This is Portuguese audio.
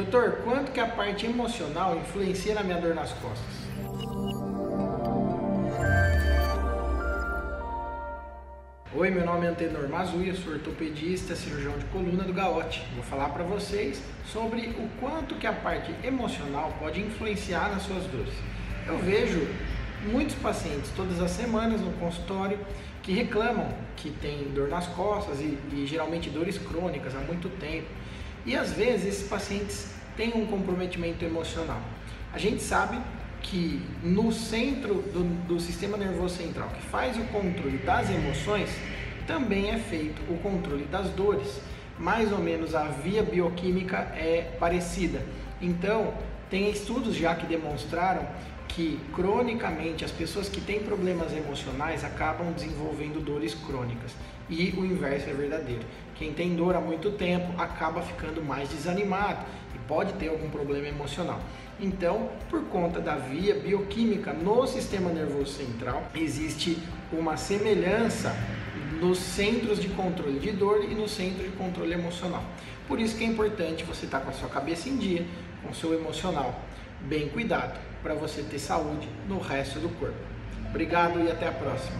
Doutor, quanto que a parte emocional influencia na minha dor nas costas? Oi, meu nome é Antenor Mazui, eu sou ortopedista, cirurgião de coluna do Gaote. Vou falar para vocês sobre o quanto que a parte emocional pode influenciar nas suas dores. Eu vejo muitos pacientes todas as semanas no consultório que reclamam que tem dor nas costas e, e geralmente dores crônicas há muito tempo. E às vezes esses pacientes têm um comprometimento emocional. A gente sabe que no centro do, do, sistema nervoso central, que faz o controle das emoções, também é feito o controle das dores. Mais ou menos a via bioquímica é parecida. Então, tem estudos já que demonstraram que cronicamente as pessoas que têm problemas emocionais acabam desenvolvendo dores crônicas. E o inverso é verdadeiro. Quem tem dor há muito tempo acaba ficando mais desanimado e pode ter algum problema emocional. Então, por conta da via bioquímica no sistema nervoso central, existe uma semelhança nos centros de controle de dor e no centro de controle emocional. Por isso que é importante você estar com a sua cabeça em dia, com o seu emocional bem cuidado, para você ter saúde no resto do corpo. Obrigado e até a próxima.